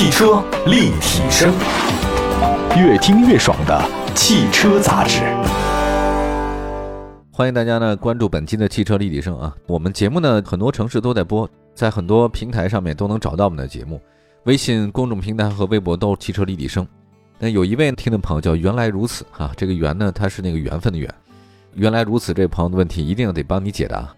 汽车立体声，越听越爽的汽车杂志。欢迎大家呢关注本期的汽车立体声啊！我们节目呢很多城市都在播，在很多平台上面都能找到我们的节目，微信公众平台和微博都汽车立体声。那有一位听的朋友叫原来如此哈，这个缘呢，它是那个缘分的缘。原来如此，这位朋友的问题一定要得帮你解答。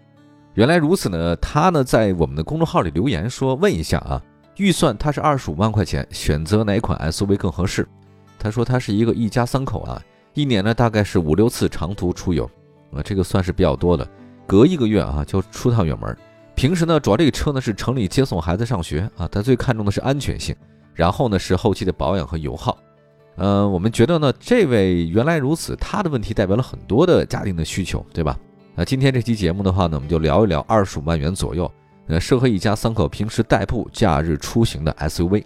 原来如此呢，他呢在我们的公众号里留言说，问一下啊，预算他是二十五万块钱，选择哪款 SUV 更合适？他说他是一个一家三口啊，一年呢大概是五六次长途出游，啊，这个算是比较多的，隔一个月啊就出趟远门。平时呢，主要这个车呢是城里接送孩子上学啊，他最看重的是安全性，然后呢是后期的保养和油耗。呃，我们觉得呢，这位原来如此，他的问题代表了很多的家庭的需求，对吧？那今天这期节目的话呢，我们就聊一聊二十五万元左右，呃，适合一家三口平时代步、假日出行的 SUV。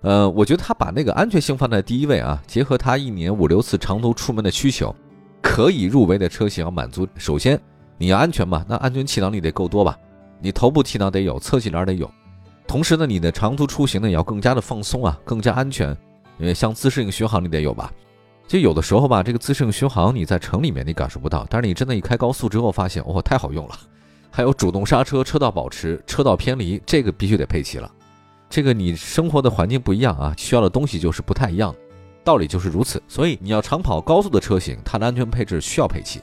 呃，我觉得他把那个安全性放在第一位啊，结合他一年五六次长途出门的需求，可以入围的车型要满足。首先你要安全嘛，那安全气囊你得够多吧？你头部气囊得有，侧气囊得有。同时呢，你的长途出行呢也要更加的放松啊，更加安全。因为像自适应巡航你得有吧？就有的时候吧，这个自适应巡航你在城里面你感受不到，但是你真的一开高速之后发现，哇，太好用了！还有主动刹车、车道保持、车道偏离，这个必须得配齐了。这个你生活的环境不一样啊，需要的东西就是不太一样，道理就是如此。所以你要长跑高速的车型，它的安全配置需要配齐。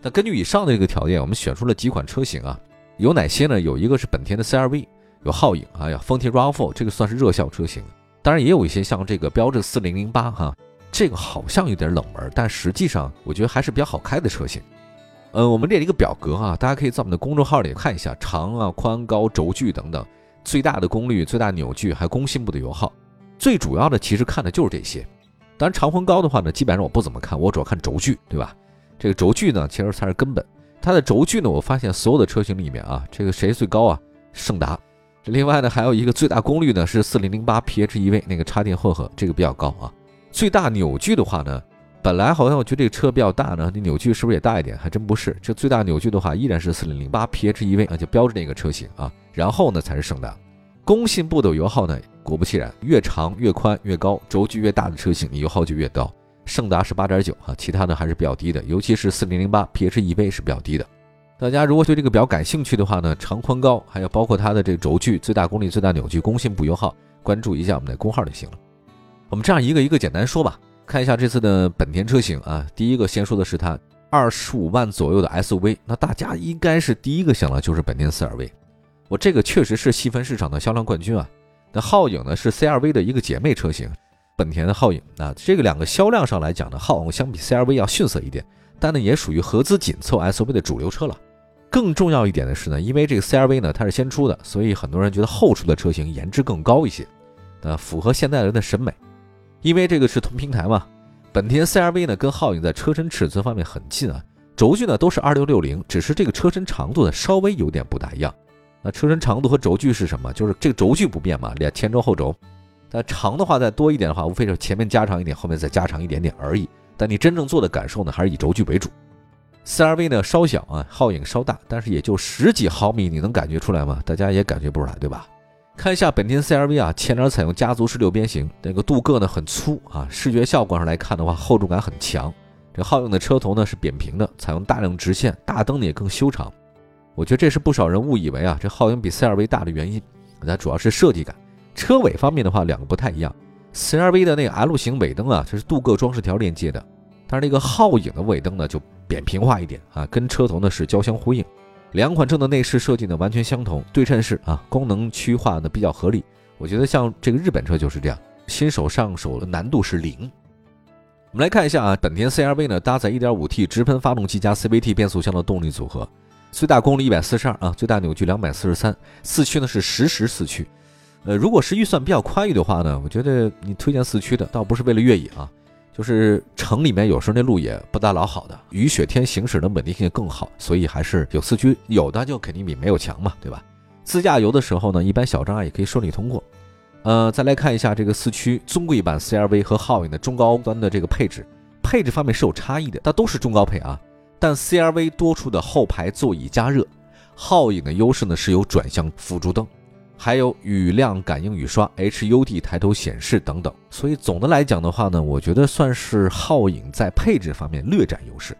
那根据以上的这个条件，我们选出了几款车型啊，有哪些呢？有一个是本田的 CR-V，有皓影，哎呀，丰田 RAV4，这个算是热销车型。当然也有一些像这个标致四零零八哈。这个好像有点冷门，但实际上我觉得还是比较好开的车型。呃，我们列了一个表格啊，大家可以在我们的公众号里看一下长啊、宽高、轴距等等，最大的功率、最大扭矩，还有工信部的油耗。最主要的其实看的就是这些。当然长宽高的话呢，基本上我不怎么看，我主要看轴距，对吧？这个轴距呢，其实才是根本。它的轴距呢，我发现所有的车型里面啊，这个谁最高啊？胜达。另外呢，还有一个最大功率呢是四零零八 PHEV 那个插电混合，这个比较高啊。最大扭矩的话呢，本来好像我觉得这个车比较大呢，那扭矩是不是也大一点？还真不是，这最大扭矩的话依然是四零零八 PHEV 啊，就标志那个车型啊。然后呢才是胜达，工信部的油耗呢，果不其然，越长越宽越高，轴距越大的车型，油耗就越高。胜达是八点九啊，其他的还是比较低的，尤其是四零零八 PHEV 是比较低的。大家如果对这个表感兴趣的话呢，长宽高还有包括它的这个轴距、最大功率、最大扭矩、工信部油耗，关注一下我们的公号就行了。我们这样一个一个简单说吧，看一下这次的本田车型啊。第一个先说的是它二十五万左右的 SUV，那大家应该是第一个想到就是本田 CR-V。我这个确实是细分市场的销量冠军啊。那皓影呢是 CR-V 的一个姐妹车型，本田的皓影啊，这个两个销量上来讲呢，皓影相比 CR-V 要逊色一点，但呢也属于合资紧凑 SUV 的主流车了。更重要一点的是呢，因为这个 CR-V 呢它是先出的，所以很多人觉得后出的车型颜值更高一些，呃，符合现代人的审美。因为这个是同平台嘛，本田 CR-V 呢跟皓影在车身尺寸方面很近啊，轴距呢都是二六六零，只是这个车身长度呢稍微有点不大一样。那车身长度和轴距是什么？就是这个轴距不变嘛，两前轴后轴。但长的话再多一点的话，无非就是前面加长一点，后面再加长一点点而已。但你真正做的感受呢，还是以轴距为主。CR-V 呢稍小啊，皓影稍大，但是也就十几毫米，你能感觉出来吗？大家也感觉不出来，对吧？看一下本田 CR-V 啊，前脸采用家族式六边形，那个镀铬呢很粗啊，视觉效果上来看的话，厚重感很强。这皓影的车头呢是扁平的，采用大量直线，大灯呢也更修长。我觉得这是不少人误以为啊，这皓影比 CR-V 大的原因。它主要是设计感。车尾方面的话，两个不太一样。CR-V 的那个 L 型尾灯啊，它是镀铬装饰条连接的，但是那个皓影的尾灯呢就扁平化一点啊，跟车头呢是交相呼应。两款车的内饰设计呢完全相同，对称式啊，功能区划呢比较合理。我觉得像这个日本车就是这样，新手上手的难度是零。我们来看一下啊，本田 CR-V 呢搭载 1.5T 直喷发动机加 CVT 变速箱的动力组合，最大功率142啊，最大扭矩243，四驱呢是实时四驱。呃，如果是预算比较宽裕的话呢，我觉得你推荐四驱的，倒不是为了越野啊。就是城里面有时候那路也不大老好的，雨雪天行驶的稳定性更好，所以还是有四驱，有的就肯定比没有强嘛，对吧？自驾游的时候呢，一般小障碍也可以顺利通过。呃，再来看一下这个四驱尊贵版 CR-V 和皓影的中高端的这个配置，配置方面是有差异的，它都是中高配啊，但 CR-V 多出的后排座椅加热，皓影的优势呢是有转向辅助灯，还有雨量感应雨刷、HUD 抬头显示等等。所以总的来讲的话呢，我觉得算是皓影在配置方面略占优势。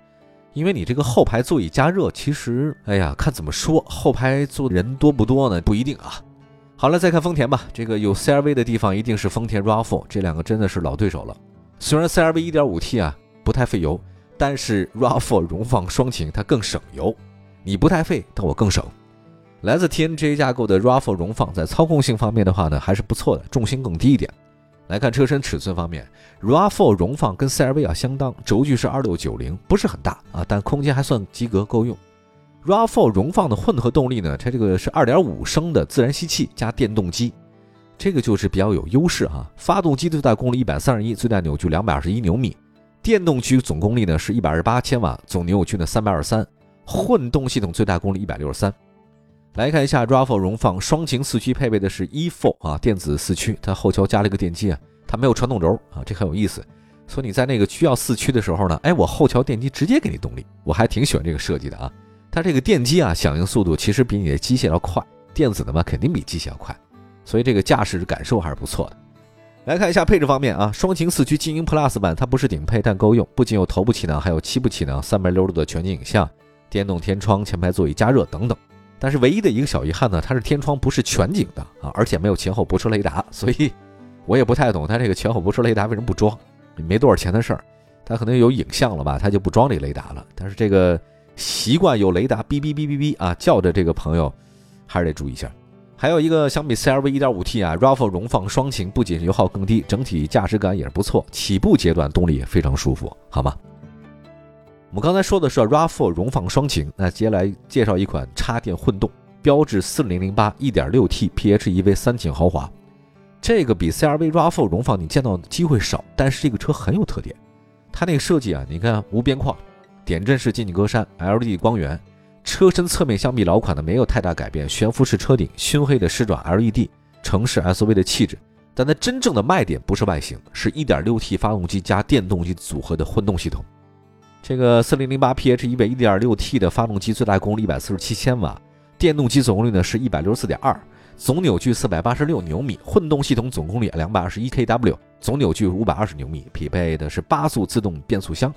因为你这个后排座椅加热，其实哎呀，看怎么说，后排坐人多不多呢？不一定啊。好了，再看丰田吧，这个有 CRV 的地方一定是丰田 RAV4，这两个真的是老对手了。虽然 CRV 1.5T 啊不太费油，但是 RAV4 荣放双擎它更省油。你不太费，但我更省。来自 TNGA 架构的 RAV4 荣放在操控性方面的话呢，还是不错的，重心更低一点。来看车身尺寸方面，RAV4 荣放跟 CRV 啊相当，轴距是二六九零，不是很大啊，但空间还算及格，够用。RAV4 荣放的混合动力呢，它这个是二点五升的自然吸气加电动机，这个就是比较有优势哈。发动机最大功率一百三十一，最大扭矩两百二十一牛米，电动机总功率呢是一百二十八千瓦，总扭矩呢三百二十三，混动系统最大功率一百六十三。来看一下 RAV4 荣放双擎四驱配备的是 e-4 啊电子四驱，它后桥加了一个电机啊，它没有传动轴啊，这很有意思。所以你在那个需要四驱的时候呢，哎，我后桥电机直接给你动力，我还挺喜欢这个设计的啊。它这个电机啊响应速度其实比你的机械要快，电子的嘛肯定比机械要快，所以这个驾驶感受还是不错的。来看一下配置方面啊，双擎四驱精英 Plus 版它不是顶配，但够用，不仅有头部气囊，还有七部气囊，三百六十度的全景影像，电动天窗，前排座椅加热等等。但是唯一的一个小遗憾呢，它是天窗不是全景的啊，而且没有前后泊车雷达，所以我也不太懂它这个前后泊车雷达为什么不装，没多少钱的事儿，它可能有影像了吧，它就不装这雷达了。但是这个习惯有雷达哔哔哔哔哔啊叫的这个朋友，还是得注意一下。还有一个相比 CRV 1.5T 啊，RAV4 荣放双擎不仅油耗更低，整体驾驶感也是不错，起步阶段动力也非常舒服，好吗？我们刚才说的是 RAV4 荣放双擎，那接下来介绍一款插电混动，标致4008 1.6T PHEV 三擎豪华。这个比 CRV RAV4 荣放你见到的机会少，但是这个车很有特点。它那个设计啊，你看无边框、点阵式进气格栅、LED 光源，车身侧面相比老款的没有太大改变，悬浮式车顶、熏黑的狮爪 LED，城市 SUV 的气质。但它真正的卖点不是外形，是 1.6T 发动机加电动机组合的混动系统。这个四零零八 PHEV 一点六 T 的发动机最大功率一百四十七千瓦，电动机总功率呢是一百六十四点二，总扭矩四百八十六牛米，混动系统总功率两百二十一 kW，总扭矩五百二十牛米，匹配的是八速自动变速箱。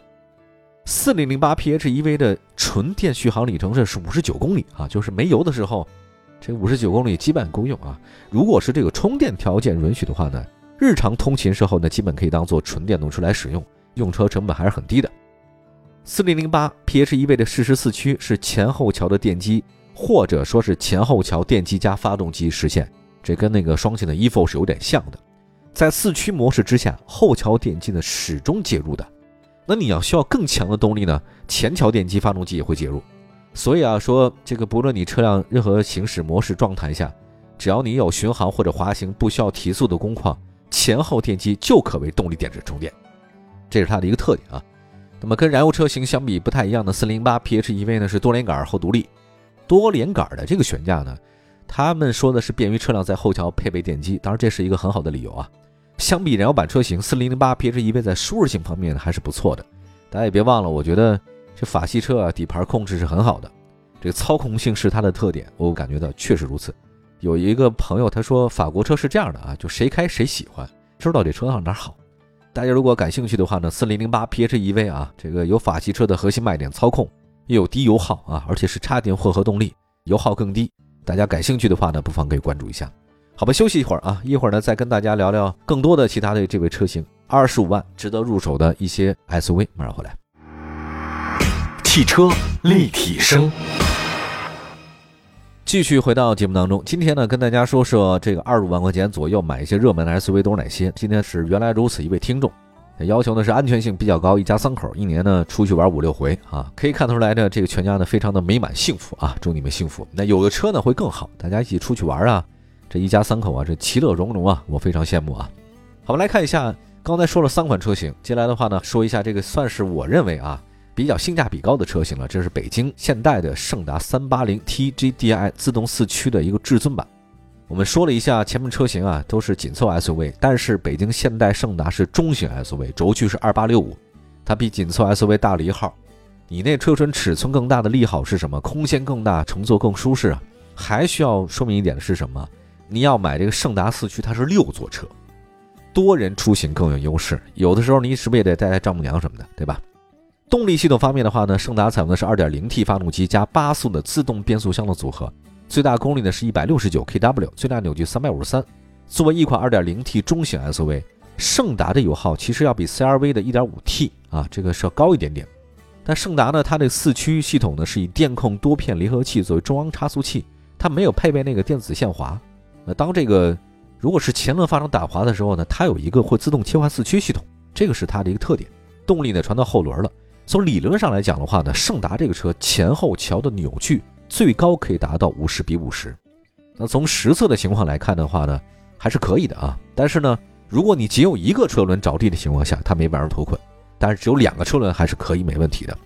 四零零八 PHEV 的纯电续航里程是五十九公里啊，就是没油的时候，这五十九公里基本够用啊。如果是这个充电条件允许的话呢，日常通勤时候呢，基本可以当做纯电动车来使用，用车成本还是很低的。四零零八 PHEV 的适时四驱是前后桥的电机，或者说是前后桥电机加发动机实现，这跟那个双擎的 Evo 是有点像的。在四驱模式之下，后桥电机呢始终介入的。那你要需要更强的动力呢，前桥电机发动机也会介入。所以啊，说这个不论你车辆任何行驶模式状态下，只要你有巡航或者滑行不需要提速的工况，前后电机就可为动力电池充电，这是它的一个特点啊。那么跟燃油车型相比不太一样的408 PHEV 呢是多连杆后独立，多连杆的这个悬架呢，他们说的是便于车辆在后桥配备电机，当然这是一个很好的理由啊。相比燃油版车型，4008 PHEV 在舒适性方面还是不错的。大家也别忘了，我觉得这法系车啊底盘控制是很好的，这个操控性是它的特点，我感觉到确实如此。有一个朋友他说法国车是这样的啊，就谁开谁喜欢，知道这车上哪好。大家如果感兴趣的话呢，四零零八 PHEV 啊，这个有法系车的核心卖点，操控又有低油耗啊，而且是插电混合动力，油耗更低。大家感兴趣的话呢，不妨可以关注一下。好吧，休息一会儿啊，一会儿呢再跟大家聊聊更多的其他的这位车型，二十五万值得入手的一些 SUV。马上回来，汽车立体声。继续回到节目当中，今天呢跟大家说说这个二十五万块钱左右买一些热门的 SUV 都是哪些。今天是原来如此一位听众，要求呢是安全性比较高，一家三口一年呢出去玩五六回啊，可以看得出来呢这个全家呢非常的美满幸福啊，祝你们幸福。那有个车呢会更好，大家一起出去玩啊，这一家三口啊这其乐融融啊，我非常羡慕啊。好，我们来看一下，刚才说了三款车型，接下来的话呢说一下这个算是我认为啊。比较性价比高的车型了，这是北京现代的胜达三八零 TGDI 自动四驱的一个至尊版。我们说了一下前面车型啊，都是紧凑 SUV，但是北京现代胜达是中型 SUV，轴距是二八六五，它比紧凑 SUV 大了一号。你那车身尺寸更大的利好是什么？空间更大，乘坐更舒适啊。还需要说明一点的是什么？你要买这个胜达四驱，它是六座车，多人出行更有优势。有的时候你是不是也得带带丈母娘什么的，对吧？动力系统方面的话呢，胜达采用的是 2.0T 发动机加八速的自动变速箱的组合，最大功率呢是169 kW，最大扭矩353。作为一款 2.0T 中型 SUV，胜达的油耗其实要比 CR-V 的 1.5T 啊这个是要高一点点。但胜达呢，它的四驱系统呢是以电控多片离合器作为中央差速器，它没有配备那个电子限滑。那当这个如果是前轮发生打滑的时候呢，它有一个会自动切换四驱系统，这个是它的一个特点。动力呢传到后轮了。从理论上来讲的话呢，胜达这个车前后桥的扭矩最高可以达到五十比五十。那从实测的情况来看的话呢，还是可以的啊。但是呢，如果你仅有一个车轮着地的情况下，它没办法脱困。但是只有两个车轮还是可以没问题的。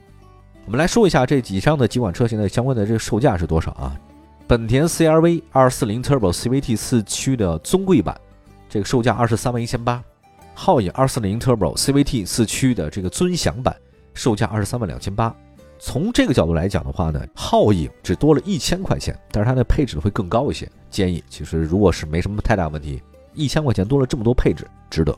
我们来说一下这以上的几款车型的相关的这个售价是多少啊？本田 CR-V 240 Turbo CVT 四驱的尊贵版，这个售价二十三万一千八；皓影240 Turbo CVT 四驱的这个尊享版，售价二十三万两千八。从这个角度来讲的话呢，皓影只多了一千块钱，但是它的配置会更高一些。建议其实如果是没什么太大问题，一千块钱多了这么多配置，值得。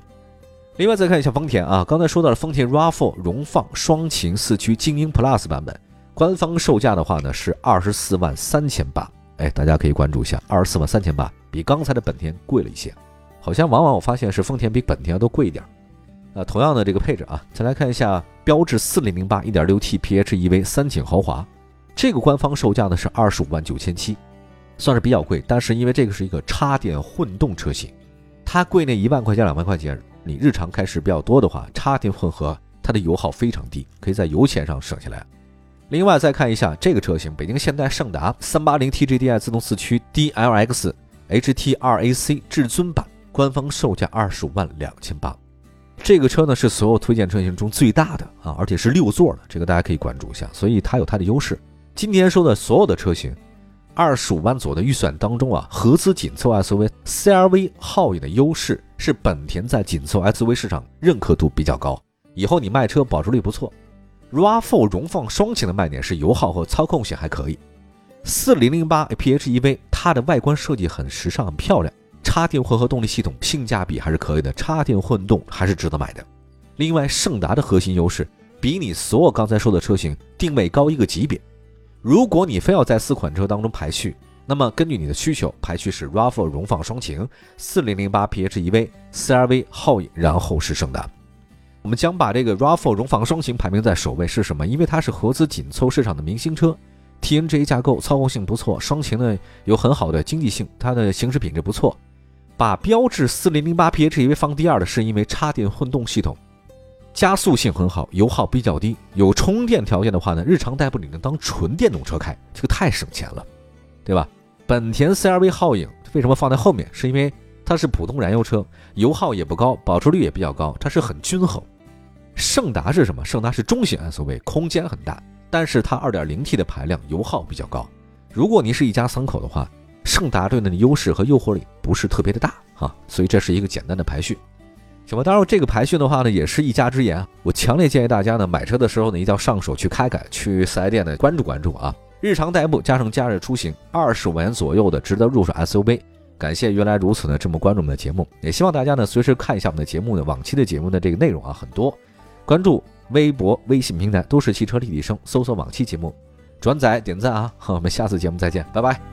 另外再看一下丰田啊，刚才说到了丰田 RAV4 荣放双擎四驱精英 Plus 版本，官方售价的话呢是二十四万三千八，哎，大家可以关注一下，二十四万三千八比刚才的本田贵了一些，好像往往我发现是丰田比本田都贵一点。那同样的这个配置啊，再来看一下标致四零零八一点六 T PHEV 三擎豪华，这个官方售价呢是二十五万九千七，算是比较贵，但是因为这个是一个插电混动车型，它贵那一万块钱两万块钱。你日常开始比较多的话，插电混合它的油耗非常低，可以在油钱上省下来。另外再看一下这个车型，北京现代胜达三八零 TGDI 自动四驱 DLX HT2AC 至尊版，官方售价二十五万两千八。这个车呢是所有推荐车型中最大的啊，而且是六座的，这个大家可以关注一下，所以它有它的优势。今天说的所有的车型。二十五万左右的预算当中啊，合资紧凑 SUV CR-V 皓影的优势是本田在紧凑 SUV 市场认可度比较高，以后你卖车保值率不错。RAV4 荣放双擎的卖点是油耗和操控性还可以。四零零八 PHEV 它的外观设计很时尚很漂亮，插电混合动力系统性价比还是可以的，插电混动还是值得买的。另外，胜达的核心优势比你所有刚才说的车型定位高一个级别。如果你非要在四款车当中排序，那么根据你的需求排序是 RAV4 荣放双擎、4008 PHEV、CR-V 皓影，然后是胜达。我们将把这个 RAV4 荣放双擎排名在首位是什么？因为它是合资紧凑市场的明星车，TNGA 架构，操控性不错，双擎呢有很好的经济性，它的行驶品质不错。把标致4008 PHEV 放第二的是因为插电混动系统。加速性很好，油耗比较低，有充电条件的话呢，日常代步你能当纯电动车开，这个太省钱了，对吧？本田 CR-V 皓影为什么放在后面？是因为它是普通燃油车，油耗也不高，保值率也比较高，它是很均衡。胜达是什么？胜达是中型 SUV，空间很大，但是它 2.0T 的排量，油耗比较高。如果您是一家三口的话，胜达对你的优势和诱惑力不是特别的大啊，所以这是一个简单的排序。行吧，当然这个排序的话呢，也是一家之言啊。我强烈建议大家呢，买车的时候呢，一定要上手去开开，去四 S 店呢关注关注啊。日常代步加上假日出行，二十五元左右的值得入手 SUV。感谢原来如此呢这么关注我们的节目，也希望大家呢随时看一下我们的节目呢，往期的节目的这个内容啊很多。关注微博、微信平台都是汽车立体声，搜索往期节目，转载点赞啊。我们下次节目再见，拜拜。